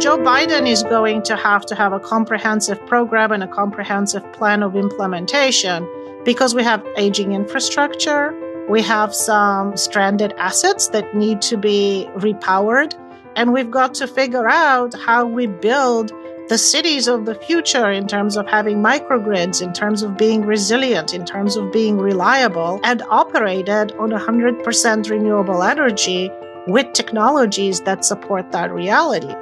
Joe Biden is going to have to have a comprehensive program and a comprehensive plan of implementation because we have aging infrastructure, we have some stranded assets that need to be repowered, and we've got to figure out how we build the cities of the future in terms of having microgrids, in terms of being resilient, in terms of being reliable, and operated on 100% renewable energy with technologies that support that reality.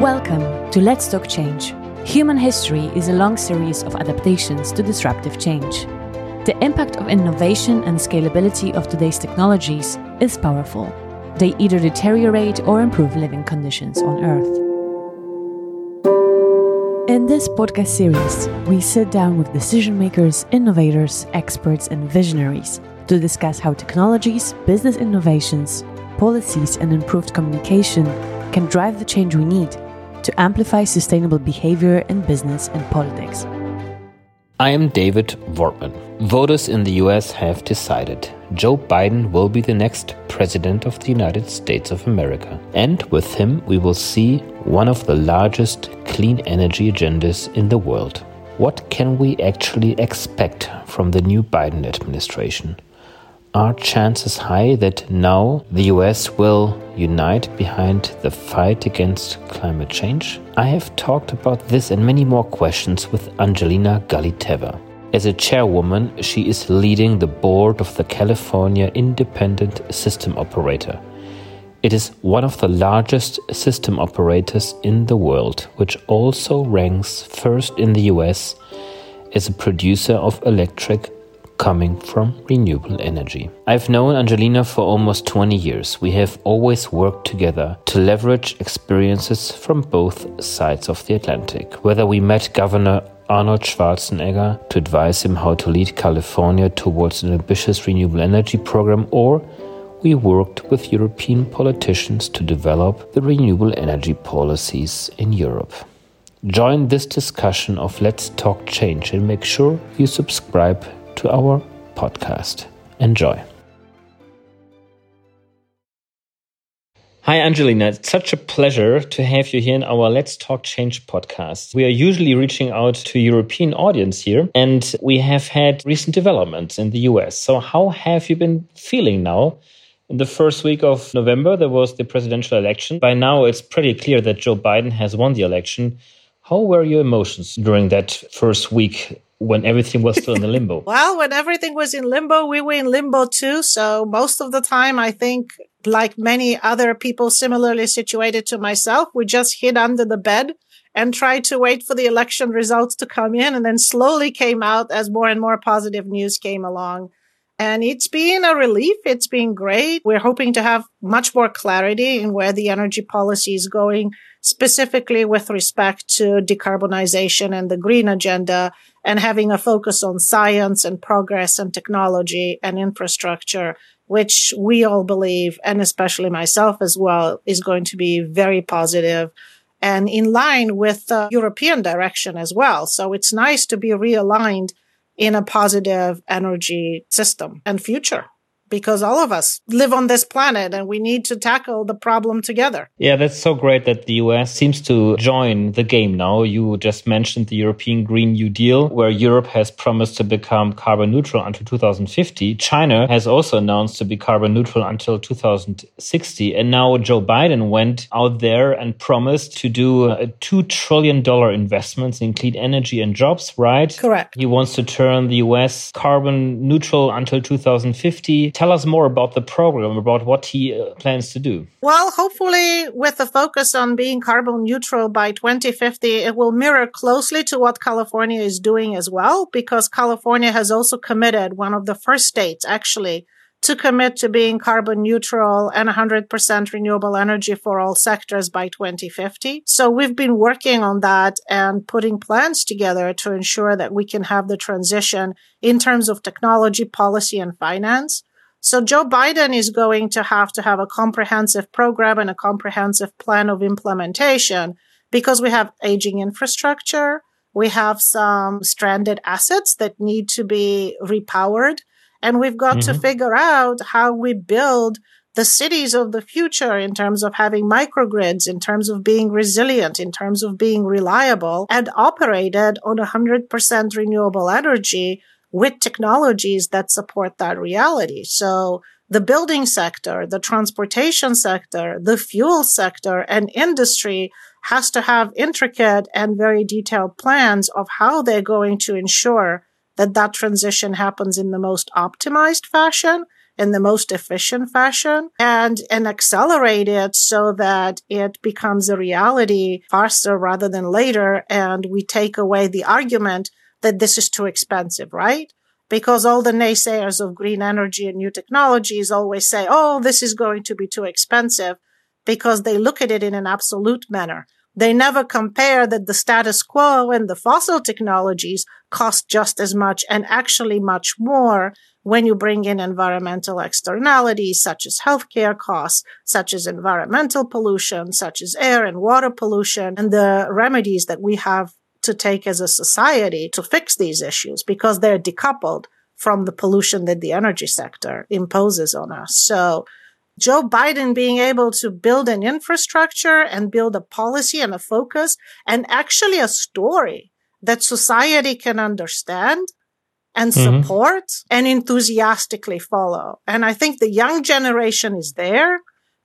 Welcome to Let's Talk Change. Human history is a long series of adaptations to disruptive change. The impact of innovation and scalability of today's technologies is powerful. They either deteriorate or improve living conditions on Earth. In this podcast series, we sit down with decision makers, innovators, experts, and visionaries to discuss how technologies, business innovations, policies, and improved communication can drive the change we need to amplify sustainable behavior in business and politics. I am David Wortmann. Voters in the US have decided Joe Biden will be the next President of the United States of America. And with him, we will see one of the largest clean energy agendas in the world. What can we actually expect from the new Biden administration? Are chances high that now the US will unite behind the fight against climate change? I have talked about this and many more questions with Angelina Galiteva. As a chairwoman, she is leading the board of the California Independent System Operator. It is one of the largest system operators in the world, which also ranks first in the US as a producer of electric coming from renewable energy. I've known Angelina for almost 20 years. We have always worked together to leverage experiences from both sides of the Atlantic. Whether we met Governor Arnold Schwarzenegger to advise him how to lead California towards an ambitious renewable energy program, or we worked with European politicians to develop the renewable energy policies in Europe. Join this discussion of Let's Talk Change and make sure you subscribe to our podcast. Enjoy. Hi, Angelina. It's such a pleasure to have you here in our Let's Talk Change podcast. We are usually reaching out to European audience here, and we have had recent developments in the US. So, how have you been feeling now? In the first week of November, there was the presidential election. By now, it's pretty clear that Joe Biden has won the election. How were your emotions during that first week when everything was still in the limbo? well, when everything was in limbo, we were in limbo too. So most of the time, I think, like many other people similarly situated to myself, we just hid under the bed and tried to wait for the election results to come in and then slowly came out as more and more positive news came along. And it's been a relief. It's been great. We're hoping to have much more clarity in where the energy policy is going, specifically with respect to decarbonization and the green agenda and having a focus on science and progress and technology and infrastructure, which we all believe, and especially myself as well, is going to be very positive and in line with the European direction as well. So it's nice to be realigned in a positive energy system and future because all of us live on this planet and we need to tackle the problem together. Yeah, that's so great that the US seems to join the game now. You just mentioned the European Green New Deal, where Europe has promised to become carbon neutral until 2050. China has also announced to be carbon neutral until 2060. And now Joe Biden went out there and promised to do a $2 trillion investments in clean energy and jobs, right? Correct. He wants to turn the US carbon neutral until 2050 tell us more about the program, about what he uh, plans to do. Well, hopefully, with the focus on being carbon neutral by 2050, it will mirror closely to what California is doing as well, because California has also committed, one of the first states actually, to commit to being carbon neutral and 100% renewable energy for all sectors by 2050. So we've been working on that and putting plans together to ensure that we can have the transition in terms of technology, policy, and finance. So Joe Biden is going to have to have a comprehensive program and a comprehensive plan of implementation because we have aging infrastructure. We have some stranded assets that need to be repowered. And we've got mm-hmm. to figure out how we build the cities of the future in terms of having microgrids, in terms of being resilient, in terms of being reliable and operated on 100% renewable energy with technologies that support that reality. So the building sector, the transportation sector, the fuel sector and industry has to have intricate and very detailed plans of how they're going to ensure that that transition happens in the most optimized fashion in the most efficient fashion and, and accelerate it so that it becomes a reality faster rather than later. And we take away the argument that this is too expensive, right? Because all the naysayers of green energy and new technologies always say, Oh, this is going to be too expensive because they look at it in an absolute manner. They never compare that the status quo and the fossil technologies cost just as much and actually much more when you bring in environmental externalities such as healthcare costs, such as environmental pollution, such as air and water pollution, and the remedies that we have to take as a society to fix these issues because they're decoupled from the pollution that the energy sector imposes on us. So Joe Biden being able to build an infrastructure and build a policy and a focus and actually a story that society can understand and mm-hmm. support and enthusiastically follow. And I think the young generation is there.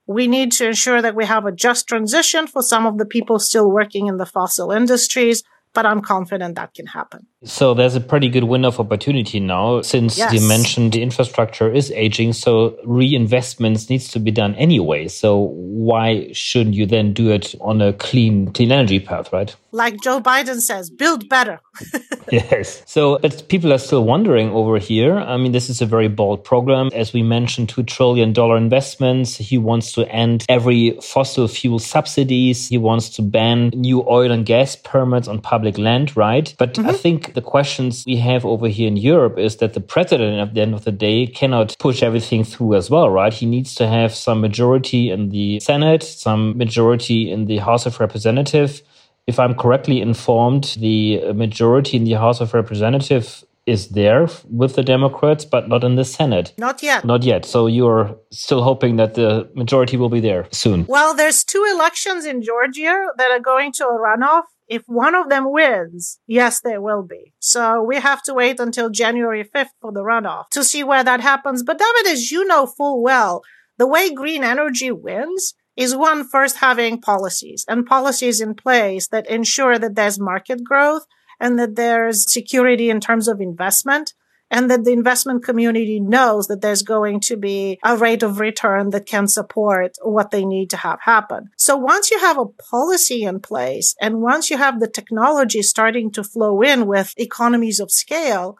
We need to ensure that we have a just transition for some of the people still working in the fossil industries but I'm confident that can happen. So there's a pretty good window of opportunity now since yes. you mentioned the infrastructure is aging. So reinvestments needs to be done anyway. So why shouldn't you then do it on a clean, clean energy path, right? Like Joe Biden says, build better. yes. So but people are still wondering over here. I mean, this is a very bold program. As we mentioned, $2 trillion investments. He wants to end every fossil fuel subsidies. He wants to ban new oil and gas permits on public public land, right? But mm-hmm. I think the questions we have over here in Europe is that the president at the end of the day cannot push everything through as well, right? He needs to have some majority in the Senate, some majority in the House of Representatives. If I'm correctly informed, the majority in the House of Representatives is there with the Democrats, but not in the Senate. Not yet. Not yet. So you're still hoping that the majority will be there soon. Well, there's two elections in Georgia that are going to a runoff if one of them wins, yes, there will be. So we have to wait until January 5th for the runoff to see where that happens. But David, as you know full well, the way green energy wins is one first having policies and policies in place that ensure that there's market growth and that there's security in terms of investment and that the investment community knows that there's going to be a rate of return that can support what they need to have happen. So once you have a policy in place and once you have the technology starting to flow in with economies of scale,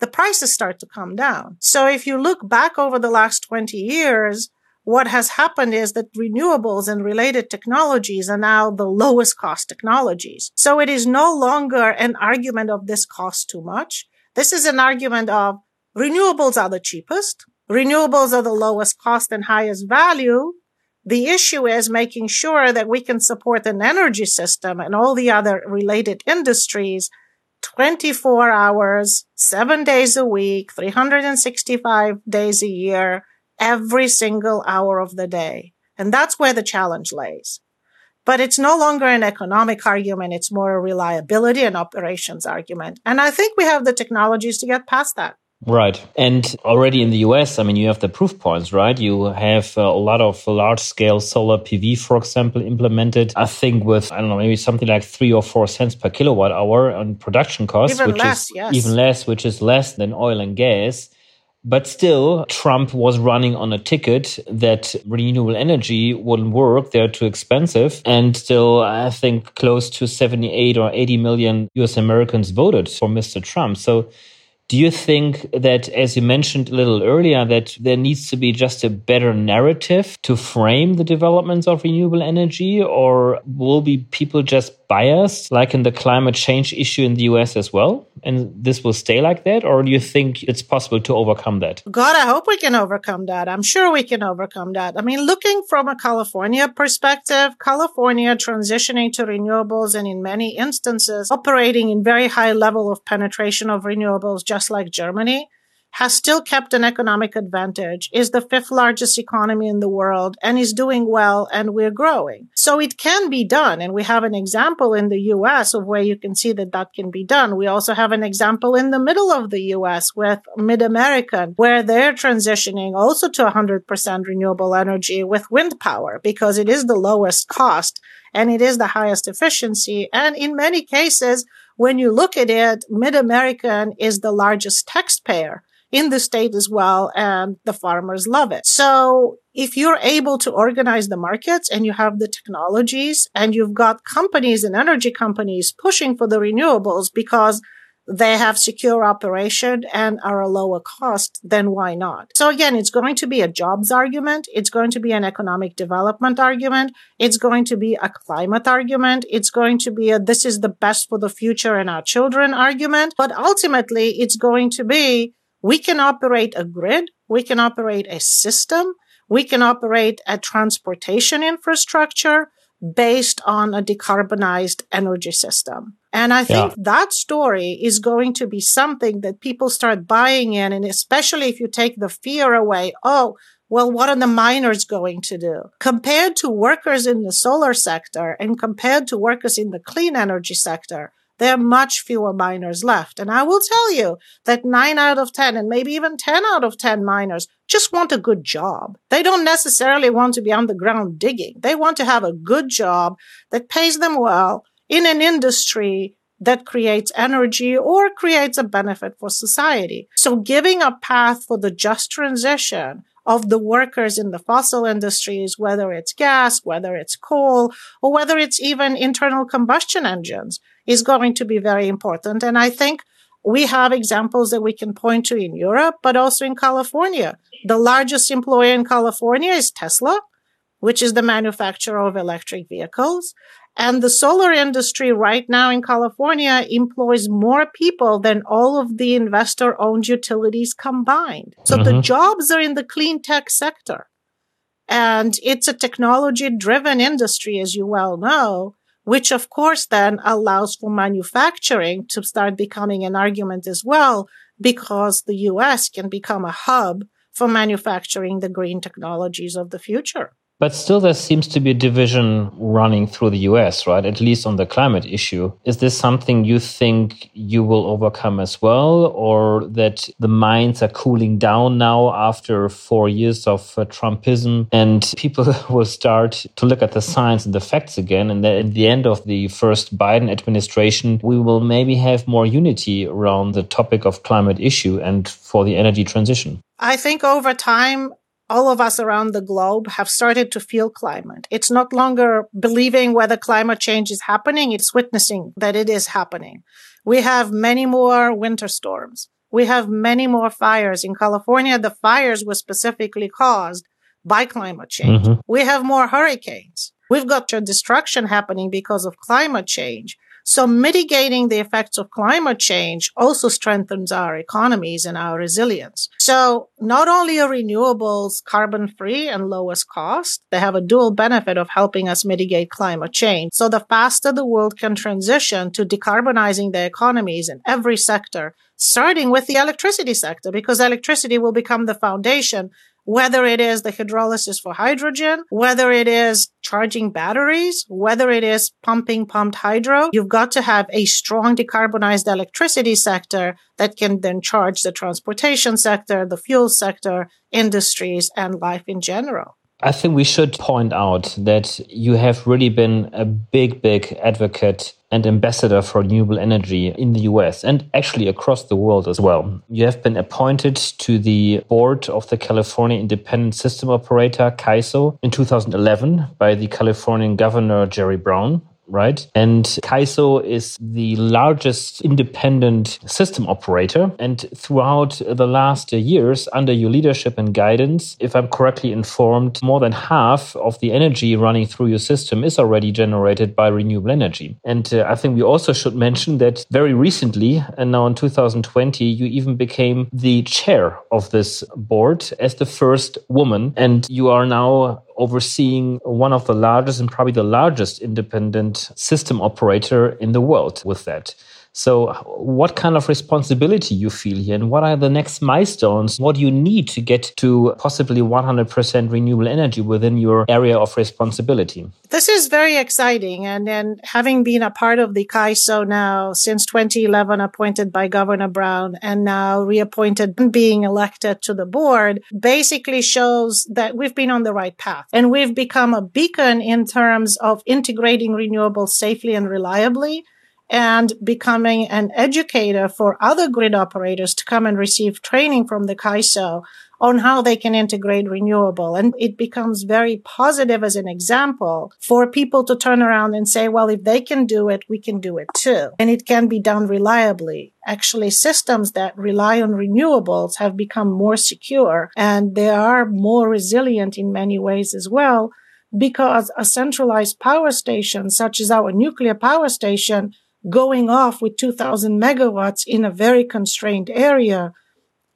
the prices start to come down. So if you look back over the last 20 years, what has happened is that renewables and related technologies are now the lowest cost technologies. So it is no longer an argument of this costs too much. This is an argument of renewables are the cheapest. Renewables are the lowest cost and highest value. The issue is making sure that we can support an energy system and all the other related industries 24 hours, seven days a week, 365 days a year, every single hour of the day. And that's where the challenge lays. But it's no longer an economic argument. It's more a reliability and operations argument. And I think we have the technologies to get past that. Right. And already in the US, I mean, you have the proof points, right? You have uh, a lot of large scale solar PV, for example, implemented, I think with, I don't know, maybe something like three or four cents per kilowatt hour on production costs, even which less, is yes. even less, which is less than oil and gas. But still, Trump was running on a ticket that renewable energy wouldn't work. They're too expensive. And still, I think close to 78 or 80 million US Americans voted for Mr. Trump. So do you think that, as you mentioned a little earlier, that there needs to be just a better narrative to frame the developments of renewable energy, or will be people just biased, like in the climate change issue in the US as well? And this will stay like that, or do you think it's possible to overcome that? God, I hope we can overcome that. I'm sure we can overcome that. I mean, looking from a California perspective, California transitioning to renewables and in many instances operating in very high level of penetration of renewables just like Germany, has still kept an economic advantage, is the fifth largest economy in the world, and is doing well, and we're growing. So it can be done. And we have an example in the US of where you can see that that can be done. We also have an example in the middle of the US with MidAmerican, where they're transitioning also to 100% renewable energy with wind power because it is the lowest cost and it is the highest efficiency. And in many cases, when you look at it, MidAmerican is the largest taxpayer in the state as well. And the farmers love it. So if you're able to organize the markets and you have the technologies and you've got companies and energy companies pushing for the renewables because they have secure operation and are a lower cost, then why not? So again, it's going to be a jobs argument. It's going to be an economic development argument. It's going to be a climate argument. It's going to be a this is the best for the future and our children argument. But ultimately, it's going to be we can operate a grid. We can operate a system. We can operate a transportation infrastructure based on a decarbonized energy system. And I think yeah. that story is going to be something that people start buying in. And especially if you take the fear away. Oh, well, what are the miners going to do? Compared to workers in the solar sector and compared to workers in the clean energy sector, there are much fewer miners left. And I will tell you that nine out of 10 and maybe even 10 out of 10 miners just want a good job. They don't necessarily want to be on the ground digging. They want to have a good job that pays them well in an industry that creates energy or creates a benefit for society. So giving a path for the just transition of the workers in the fossil industries, whether it's gas, whether it's coal, or whether it's even internal combustion engines is going to be very important. And I think we have examples that we can point to in Europe, but also in California. The largest employer in California is Tesla, which is the manufacturer of electric vehicles. And the solar industry right now in California employs more people than all of the investor owned utilities combined. So mm-hmm. the jobs are in the clean tech sector. And it's a technology driven industry, as you well know which of course then allows for manufacturing to start becoming an argument as well, because the US can become a hub for manufacturing the green technologies of the future. But still, there seems to be a division running through the US, right? At least on the climate issue. Is this something you think you will overcome as well, or that the minds are cooling down now after four years of uh, Trumpism and people will start to look at the science and the facts again? And that at the end of the first Biden administration, we will maybe have more unity around the topic of climate issue and for the energy transition? I think over time, all of us around the globe have started to feel climate. It's not longer believing whether climate change is happening. It's witnessing that it is happening. We have many more winter storms. We have many more fires in California. The fires were specifically caused by climate change. Mm-hmm. We have more hurricanes. We've got destruction happening because of climate change. So mitigating the effects of climate change also strengthens our economies and our resilience. So not only are renewables carbon free and lowest cost, they have a dual benefit of helping us mitigate climate change. So the faster the world can transition to decarbonizing their economies in every sector, starting with the electricity sector, because electricity will become the foundation whether it is the hydrolysis for hydrogen, whether it is charging batteries, whether it is pumping pumped hydro, you've got to have a strong decarbonized electricity sector that can then charge the transportation sector, the fuel sector, industries, and life in general. I think we should point out that you have really been a big, big advocate and ambassador for renewable energy in the US and actually across the world as well. You have been appointed to the board of the California Independent System Operator, CAISO, in 2011 by the Californian Governor Jerry Brown right? And CAISO is the largest independent system operator. And throughout the last years, under your leadership and guidance, if I'm correctly informed, more than half of the energy running through your system is already generated by renewable energy. And uh, I think we also should mention that very recently, and now in 2020, you even became the chair of this board as the first woman. And you are now overseeing one of the largest and probably the largest independent system operator in the world with that. So, what kind of responsibility you feel here, and what are the next milestones? What do you need to get to possibly 100% renewable energy within your area of responsibility? This is very exciting, and then having been a part of the CAISO now since 2011, appointed by Governor Brown, and now reappointed being elected to the board, basically shows that we've been on the right path, and we've become a beacon in terms of integrating renewables safely and reliably and becoming an educator for other grid operators to come and receive training from the CAISO on how they can integrate renewable. And it becomes very positive as an example for people to turn around and say, well, if they can do it, we can do it too. And it can be done reliably. Actually, systems that rely on renewables have become more secure and they are more resilient in many ways as well because a centralized power station, such as our nuclear power station, going off with 2000 megawatts in a very constrained area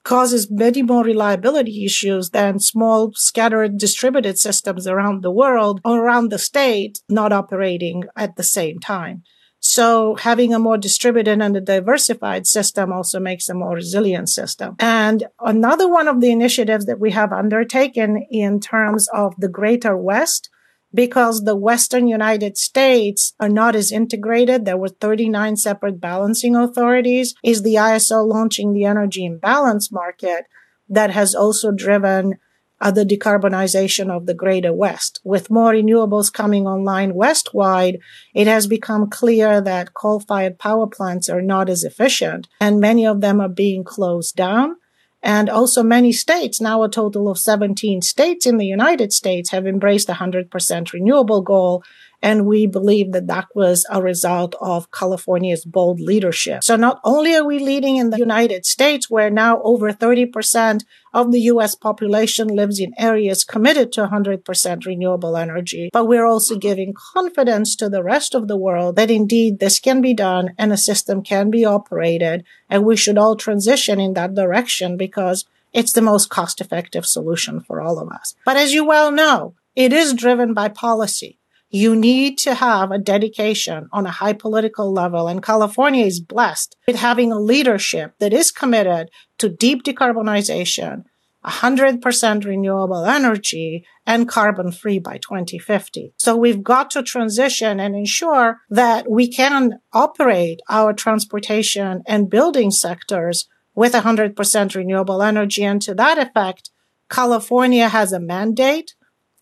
causes many more reliability issues than small scattered distributed systems around the world or around the state not operating at the same time. So having a more distributed and a diversified system also makes a more resilient system. And another one of the initiatives that we have undertaken in terms of the greater West because the Western United States are not as integrated. There were 39 separate balancing authorities is the ISO launching the energy imbalance market that has also driven uh, the decarbonization of the greater West. With more renewables coming online westwide, it has become clear that coal-fired power plants are not as efficient and many of them are being closed down. And also many states, now a total of 17 states in the United States have embraced the 100% renewable goal. And we believe that that was a result of California's bold leadership. So not only are we leading in the United States, where now over 30% of the US population lives in areas committed to 100% renewable energy. But we're also giving confidence to the rest of the world that indeed this can be done and a system can be operated. And we should all transition in that direction because it's the most cost effective solution for all of us. But as you well know, it is driven by policy. You need to have a dedication on a high political level. And California is blessed with having a leadership that is committed to deep decarbonization, 100% renewable energy and carbon free by 2050. So we've got to transition and ensure that we can operate our transportation and building sectors with 100% renewable energy. And to that effect, California has a mandate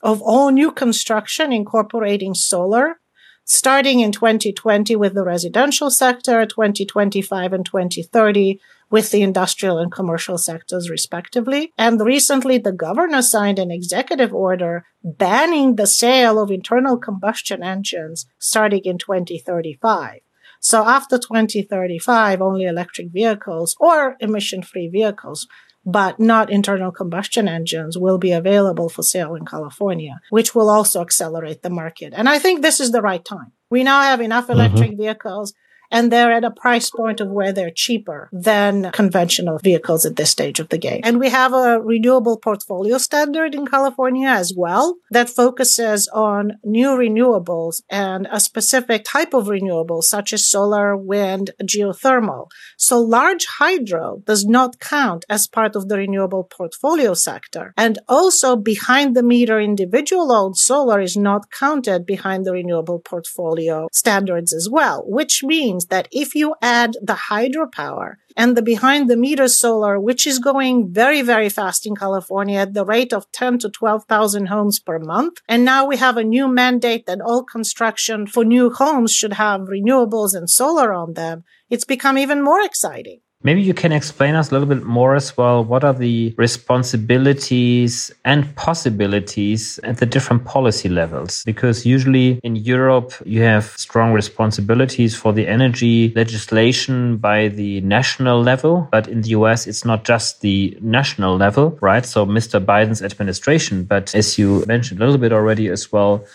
of all new construction incorporating solar, starting in 2020 with the residential sector, 2025 and 2030 with the industrial and commercial sectors respectively. And recently the governor signed an executive order banning the sale of internal combustion engines starting in 2035. So after 2035, only electric vehicles or emission free vehicles but not internal combustion engines will be available for sale in California, which will also accelerate the market. And I think this is the right time. We now have enough mm-hmm. electric mm-hmm. vehicles and they're at a price point of where they're cheaper than conventional vehicles at this stage of the game. And we have a renewable portfolio standard in California as well that focuses on new renewables and a specific type of renewables such as solar, wind, geothermal. So large hydro does not count as part of the renewable portfolio sector. And also behind the meter individual owned solar is not counted behind the renewable portfolio standards as well, which means means that if you add the hydropower and the behind the meter solar, which is going very, very fast in California at the rate of 10 to 12,000 homes per month. And now we have a new mandate that all construction for new homes should have renewables and solar on them. It's become even more exciting. Maybe you can explain us a little bit more as well. What are the responsibilities and possibilities at the different policy levels? Because usually in Europe, you have strong responsibilities for the energy legislation by the national level. But in the US, it's not just the national level, right? So Mr. Biden's administration, but as you mentioned a little bit already as well,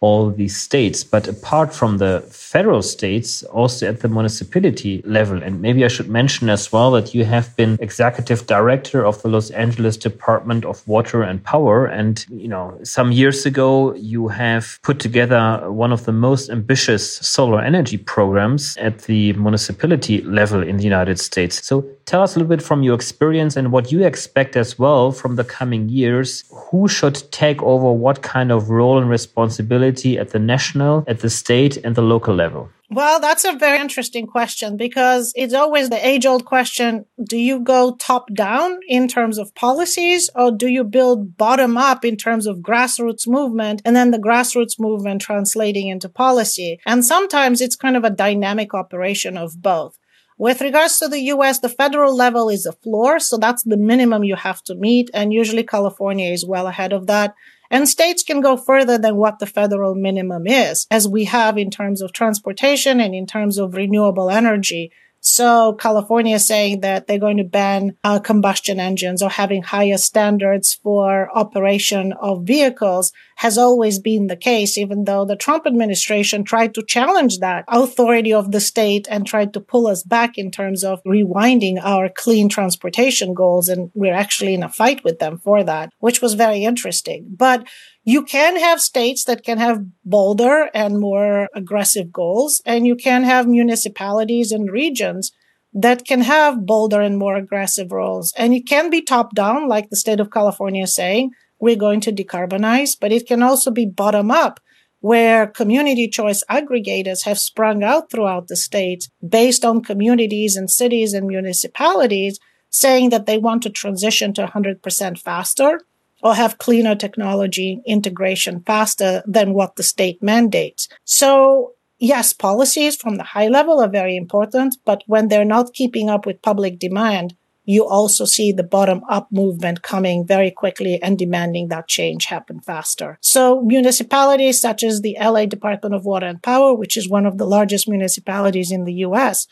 all these states. But apart from the federal states, also at the municipality level, and maybe I should mention as well that you have been executive director of the Los Angeles Department of Water and Power. And, you know, some years ago, you have put together one of the most ambitious solar energy programs at the municipality level in the United States. So tell us a little bit from your experience and what you expect as well from the coming years. Who should take over what kind of role and responsibility at the national, at the state, and the local level? Well, that's a very interesting question because it's always the age old question. Do you go top down in terms of policies or do you build bottom up in terms of grassroots movement and then the grassroots movement translating into policy? And sometimes it's kind of a dynamic operation of both. With regards to the US, the federal level is a floor. So that's the minimum you have to meet. And usually California is well ahead of that. And states can go further than what the federal minimum is, as we have in terms of transportation and in terms of renewable energy. So California is saying that they're going to ban uh, combustion engines or having higher standards for operation of vehicles has always been the case, even though the Trump administration tried to challenge that authority of the state and tried to pull us back in terms of rewinding our clean transportation goals. And we're actually in a fight with them for that, which was very interesting. But you can have states that can have bolder and more aggressive goals, and you can have municipalities and regions that can have bolder and more aggressive roles. And it can be top down, like the state of California is saying, we're going to decarbonize, but it can also be bottom up where community choice aggregators have sprung out throughout the state based on communities and cities and municipalities saying that they want to transition to 100% faster or have cleaner technology integration faster than what the state mandates. So yes, policies from the high level are very important, but when they're not keeping up with public demand, you also see the bottom up movement coming very quickly and demanding that change happen faster. So municipalities such as the LA Department of Water and Power, which is one of the largest municipalities in the US,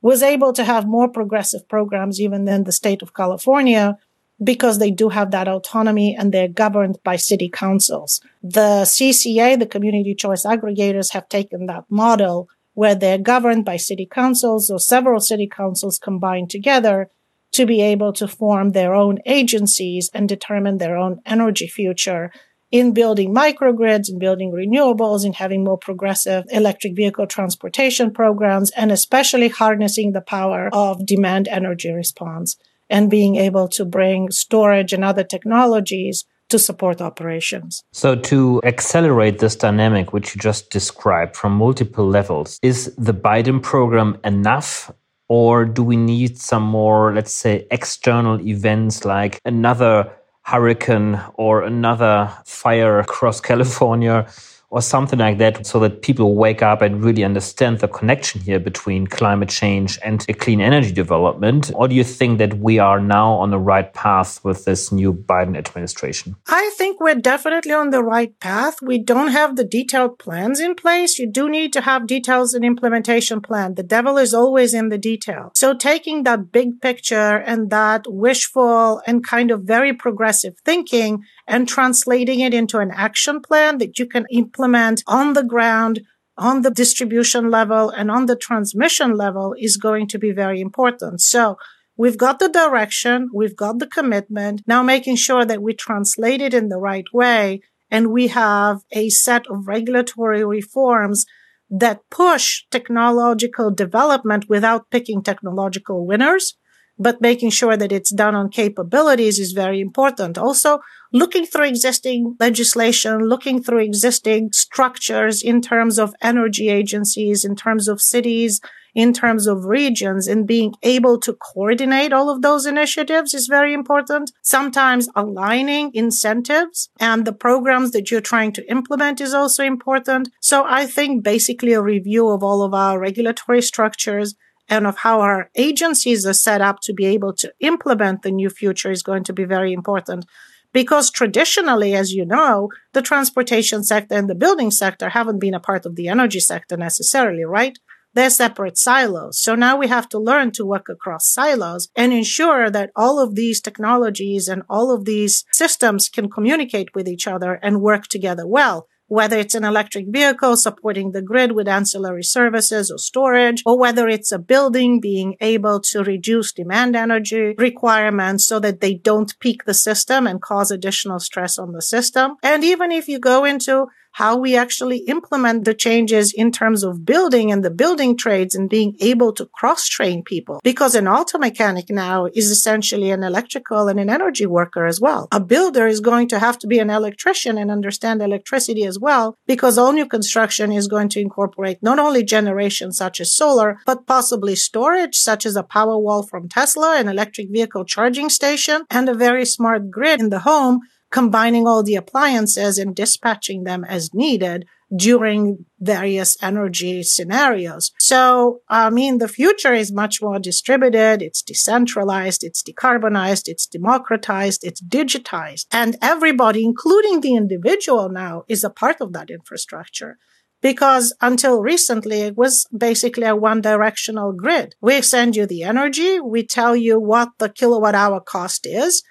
was able to have more progressive programs even than the state of California because they do have that autonomy and they're governed by city councils. The CCA, the community choice aggregators have taken that model where they're governed by city councils or several city councils combined together to be able to form their own agencies and determine their own energy future in building microgrids and building renewables and having more progressive electric vehicle transportation programs and especially harnessing the power of demand energy response and being able to bring storage and other technologies to support operations. So, to accelerate this dynamic, which you just described from multiple levels, is the Biden program enough? Or do we need some more, let's say, external events like another hurricane or another fire across California? Or something like that so that people wake up and really understand the connection here between climate change and a clean energy development? Or do you think that we are now on the right path with this new Biden administration? I think we're definitely on the right path. We don't have the detailed plans in place. You do need to have details and implementation plan. The devil is always in the detail. So taking that big picture and that wishful and kind of very progressive thinking and translating it into an action plan that you can implement on the ground on the distribution level and on the transmission level is going to be very important. So we've got the direction. We've got the commitment. Now making sure that we translate it in the right way. And we have a set of regulatory reforms that push technological development without picking technological winners but making sure that it's done on capabilities is very important. Also, looking through existing legislation, looking through existing structures in terms of energy agencies, in terms of cities, in terms of regions and being able to coordinate all of those initiatives is very important. Sometimes aligning incentives and the programs that you're trying to implement is also important. So I think basically a review of all of our regulatory structures, and of how our agencies are set up to be able to implement the new future is going to be very important. Because traditionally, as you know, the transportation sector and the building sector haven't been a part of the energy sector necessarily, right? They're separate silos. So now we have to learn to work across silos and ensure that all of these technologies and all of these systems can communicate with each other and work together well whether it's an electric vehicle supporting the grid with ancillary services or storage, or whether it's a building being able to reduce demand energy requirements so that they don't peak the system and cause additional stress on the system. And even if you go into how we actually implement the changes in terms of building and the building trades and being able to cross train people. Because an auto mechanic now is essentially an electrical and an energy worker as well. A builder is going to have to be an electrician and understand electricity as well because all new construction is going to incorporate not only generation such as solar, but possibly storage such as a power wall from Tesla, an electric vehicle charging station, and a very smart grid in the home combining all the appliances and dispatching them as needed during various energy scenarios. So, I mean, the future is much more distributed. It's decentralized. It's decarbonized. It's democratized. It's digitized. And everybody, including the individual now, is a part of that infrastructure because until recently it was basically a one directional grid. We send you the energy. We tell you what the kilowatt hour cost is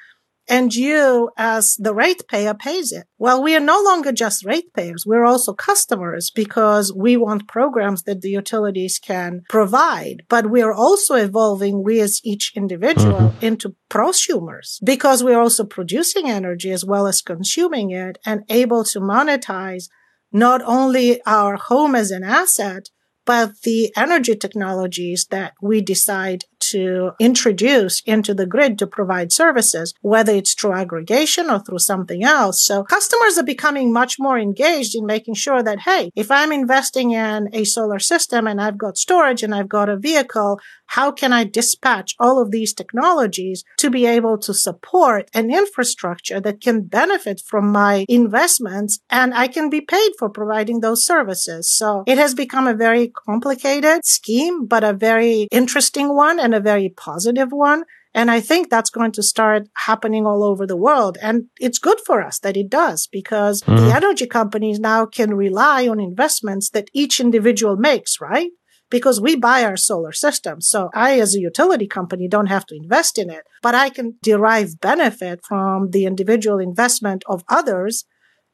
and you as the ratepayer pays it. Well, we are no longer just ratepayers. We're also customers because we want programs that the utilities can provide, but we are also evolving, we as each individual mm-hmm. into prosumers because we're also producing energy as well as consuming it and able to monetize not only our home as an asset, but the energy technologies that we decide to introduce into the grid to provide services, whether it's through aggregation or through something else. So customers are becoming much more engaged in making sure that, hey, if I'm investing in a solar system and I've got storage and I've got a vehicle, how can I dispatch all of these technologies to be able to support an infrastructure that can benefit from my investments and I can be paid for providing those services? So it has become a very complicated scheme, but a very interesting one and a very positive one. And I think that's going to start happening all over the world. And it's good for us that it does because mm-hmm. the energy companies now can rely on investments that each individual makes, right? because we buy our solar system. So I, as a utility company, don't have to invest in it, but I can derive benefit from the individual investment of others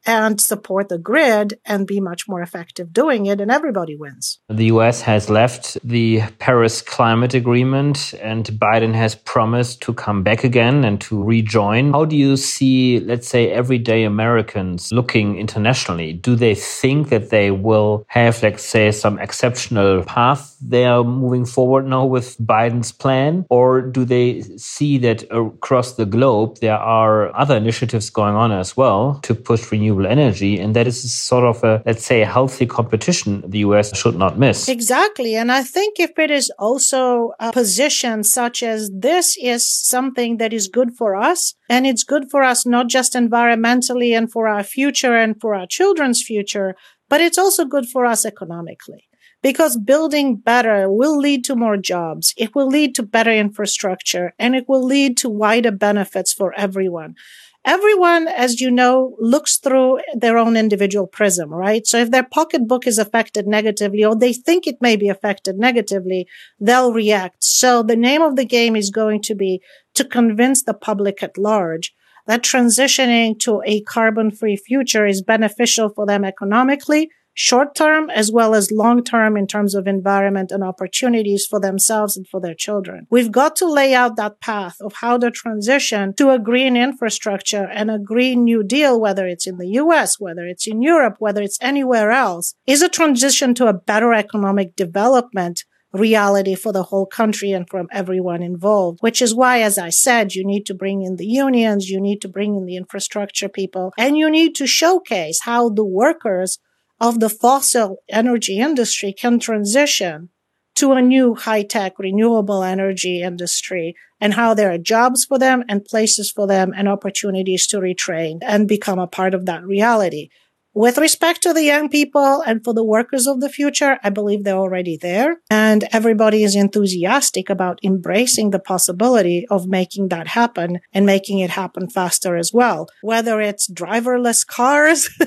and support the grid and be much more effective doing it and everybody wins. The US has left the Paris climate agreement and Biden has promised to come back again and to rejoin. How do you see let's say everyday Americans looking internationally? Do they think that they will have let's say some exceptional path they are moving forward now with Biden's plan or do they see that across the globe there are other initiatives going on as well to push renewable renewable energy. And that is sort of a, let's say, a healthy competition the US should not miss. Exactly. And I think if it is also a position such as this is something that is good for us, and it's good for us not just environmentally and for our future and for our children's future, but it's also good for us economically because building better will lead to more jobs. It will lead to better infrastructure and it will lead to wider benefits for everyone everyone, as you know, looks through their own individual prism, right? So if their pocketbook is affected negatively or they think it may be affected negatively, they'll react. So the name of the game is going to be to convince the public at large that transitioning to a carbon free future is beneficial for them economically, short term as well as long term in terms of environment and opportunities for themselves and for their children. We've got to lay out that path of how to transition to a green infrastructure and a green new deal, whether it's in the US, whether it's in Europe, whether it's anywhere else, is a transition to a better economic development reality for the whole country and from everyone involved, which is why, as I said, you need to bring in the unions, you need to bring in the infrastructure people, and you need to showcase how the workers of the fossil energy industry can transition to a new high tech renewable energy industry and how there are jobs for them and places for them and opportunities to retrain and become a part of that reality. With respect to the young people and for the workers of the future, I believe they're already there and everybody is enthusiastic about embracing the possibility of making that happen and making it happen faster as well. Whether it's driverless cars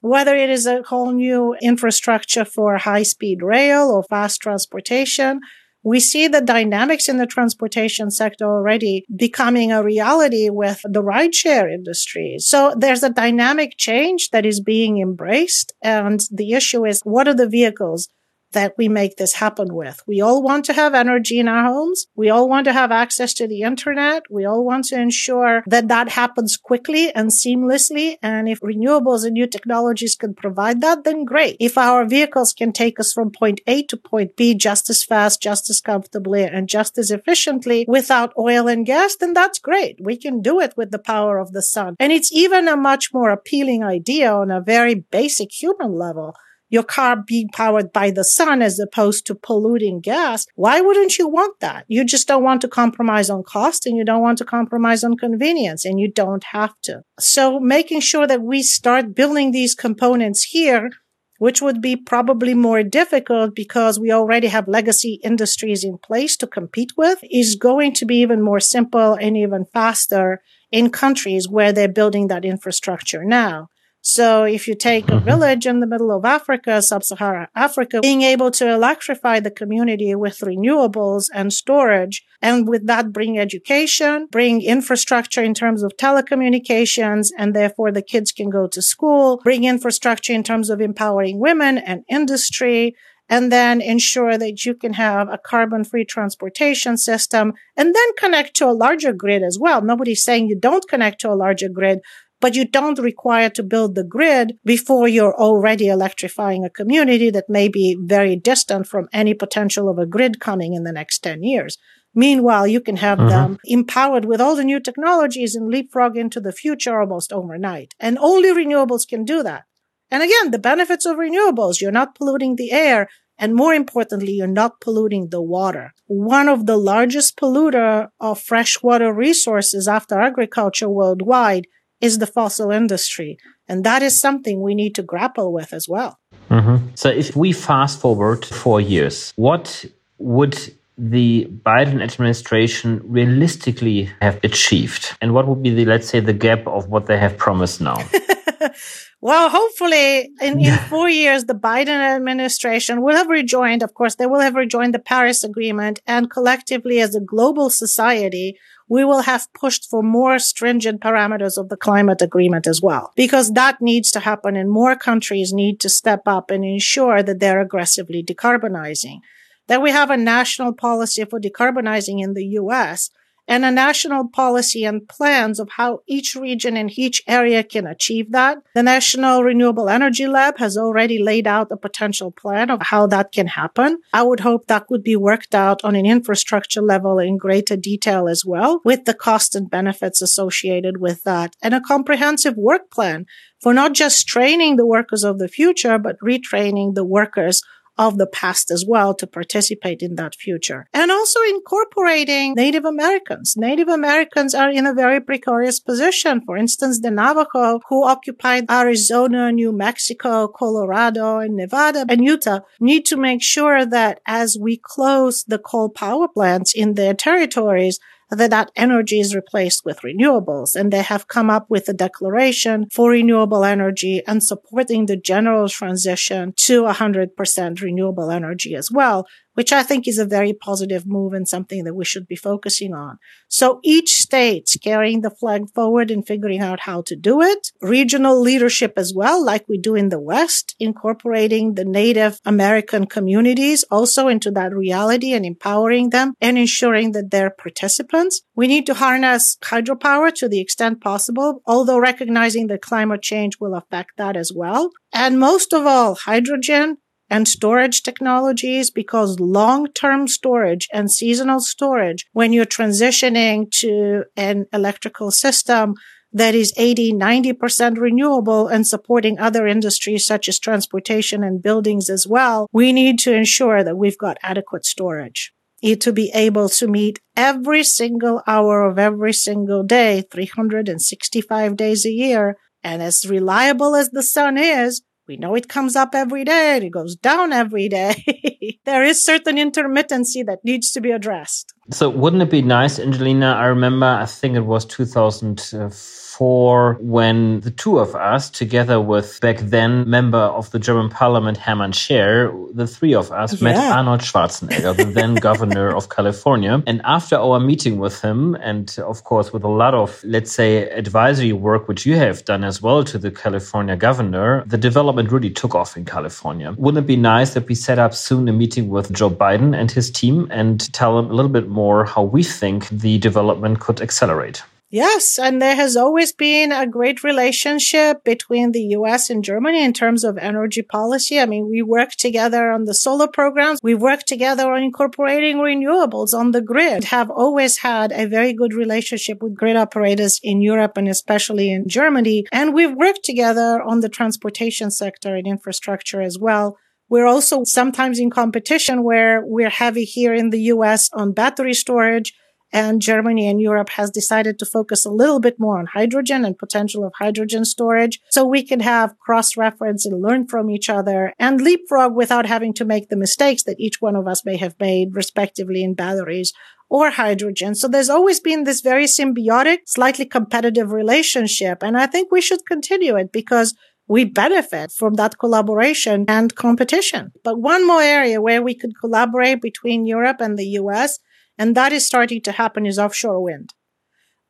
whether it is a whole new infrastructure for high speed rail or fast transportation, We see the dynamics in the transportation sector already becoming a reality with the rideshare industry. So there's a dynamic change that is being embraced. And the issue is, what are the vehicles that we make this happen with. We all want to have energy in our homes. We all want to have access to the internet. We all want to ensure that that happens quickly and seamlessly. And if renewables and new technologies can provide that, then great. If our vehicles can take us from point A to point B just as fast, just as comfortably, and just as efficiently without oil and gas, then that's great. We can do it with the power of the sun. And it's even a much more appealing idea on a very basic human level your car being powered by the sun as opposed to polluting gas. Why wouldn't you want that? You just don't want to compromise on cost and you don't want to compromise on convenience and you don't have to. So making sure that we start building these components here which would be probably more difficult because we already have legacy industries in place to compete with, is going to be even more simple and even faster in countries where they're building that infrastructure now. So if you take a mm-hmm. village in the middle of Africa, sub-Saharan Africa, being able to electrify the community with renewables and storage, and with that bring education, bring infrastructure in terms of telecommunications, and therefore the kids can go to school, bring infrastructure in terms of empowering women and industry, and then ensure that you can have a carbon free transportation system and then connect to a larger grid as well. Nobody's saying you don't connect to a larger grid, but you don't require to build the grid before you're already electrifying a community that may be very distant from any potential of a grid coming in the next 10 years. Meanwhile, you can have mm-hmm. them empowered with all the new technologies and leapfrog into the future almost overnight. And only renewables can do that. And again, the benefits of renewables, you're not polluting the air. And more importantly, you're not polluting the water. One of the largest polluter of freshwater resources after agriculture worldwide is the fossil industry. And that is something we need to grapple with as well. Mm-hmm. So, if we fast forward four years, what would the Biden administration realistically have achieved? And what would be the, let's say, the gap of what they have promised now? well, hopefully in, in four years, the Biden administration will have rejoined, of course, they will have rejoined the Paris Agreement and collectively as a global society, we will have pushed for more stringent parameters of the climate agreement as well, because that needs to happen and more countries need to step up and ensure that they're aggressively decarbonizing. That we have a national policy for decarbonizing in the US and a national policy and plans of how each region and each area can achieve that. The National Renewable Energy Lab has already laid out a potential plan of how that can happen. I would hope that would be worked out on an infrastructure level in greater detail as well with the cost and benefits associated with that and a comprehensive work plan for not just training the workers of the future, but retraining the workers of the past as well to participate in that future. And also incorporating Native Americans. Native Americans are in a very precarious position. For instance, the Navajo who occupied Arizona, New Mexico, Colorado, and Nevada and Utah need to make sure that as we close the coal power plants in their territories, that that energy is replaced with renewables. And they have come up with a declaration for renewable energy and supporting the general transition to 100% renewable energy as well, which I think is a very positive move and something that we should be focusing on. So each state carrying the flag forward and figuring out how to do it. Regional leadership as well, like we do in the West, incorporating the Native American communities also into that reality and empowering them and ensuring that they're participants. We need to harness hydropower to the extent possible, although recognizing that climate change will affect that as well. And most of all, hydrogen and storage technologies because long-term storage and seasonal storage, when you're transitioning to an electrical system that is 80, 90% renewable and supporting other industries such as transportation and buildings as well, we need to ensure that we've got adequate storage to be able to meet every single hour of every single day, 365 days a year. And as reliable as the sun is, we know it comes up every day. It goes down every day. there is certain intermittency that needs to be addressed. So wouldn't it be nice, Angelina? I remember, I think it was 2004 when the two of us, together with back then member of the German parliament, Hermann Scheer, the three of us yeah. met Arnold Schwarzenegger, the then governor of California. And after our meeting with him, and of course, with a lot of, let's say, advisory work, which you have done as well to the California governor, the development really took off in California. Wouldn't it be nice that we set up soon a meeting with Joe Biden and his team and tell him a little bit more how we think the development could accelerate? Yes, and there has always been a great relationship between the US and Germany in terms of energy policy. I mean, we work together on the solar programs. We work together on incorporating renewables on the grid, have always had a very good relationship with grid operators in Europe and especially in Germany. And we've worked together on the transportation sector and infrastructure as well. We're also sometimes in competition where we're heavy here in the US on battery storage and Germany and Europe has decided to focus a little bit more on hydrogen and potential of hydrogen storage. So we can have cross reference and learn from each other and leapfrog without having to make the mistakes that each one of us may have made respectively in batteries or hydrogen. So there's always been this very symbiotic, slightly competitive relationship. And I think we should continue it because we benefit from that collaboration and competition. But one more area where we could collaborate between Europe and the US and that is starting to happen is offshore wind.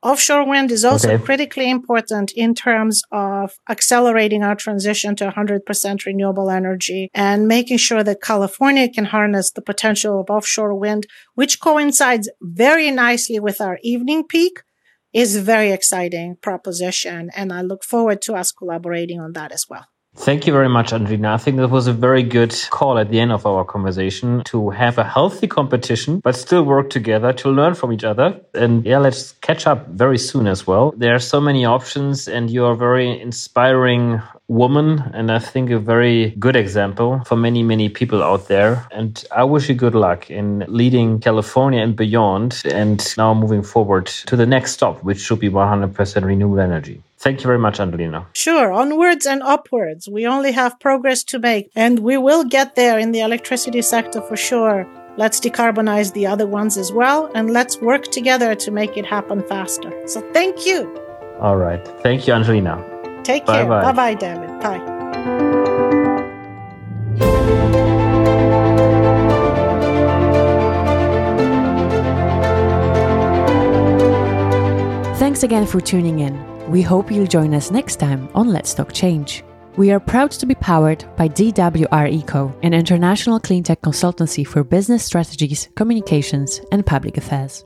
Offshore wind is also okay. critically important in terms of accelerating our transition to 100% renewable energy and making sure that California can harness the potential of offshore wind, which coincides very nicely with our evening peak is a very exciting proposition. And I look forward to us collaborating on that as well. Thank you very much, Angelina. I think that was a very good call at the end of our conversation to have a healthy competition, but still work together to learn from each other. And yeah, let's catch up very soon as well. There are so many options and you're a very inspiring woman and I think a very good example for many, many people out there. And I wish you good luck in leading California and beyond and now moving forward to the next stop, which should be 100% renewable energy. Thank you very much, Angelina. Sure. Onwards and upwards. We only have progress to make, and we will get there in the electricity sector for sure. Let's decarbonize the other ones as well, and let's work together to make it happen faster. So thank you. All right. Thank you, Angelina. Take care. Bye bye, David. Bye. Thanks again for tuning in. We hope you'll join us next time on Let's Talk Change. We are proud to be powered by DWR Eco, an international cleantech consultancy for business strategies, communications, and public affairs.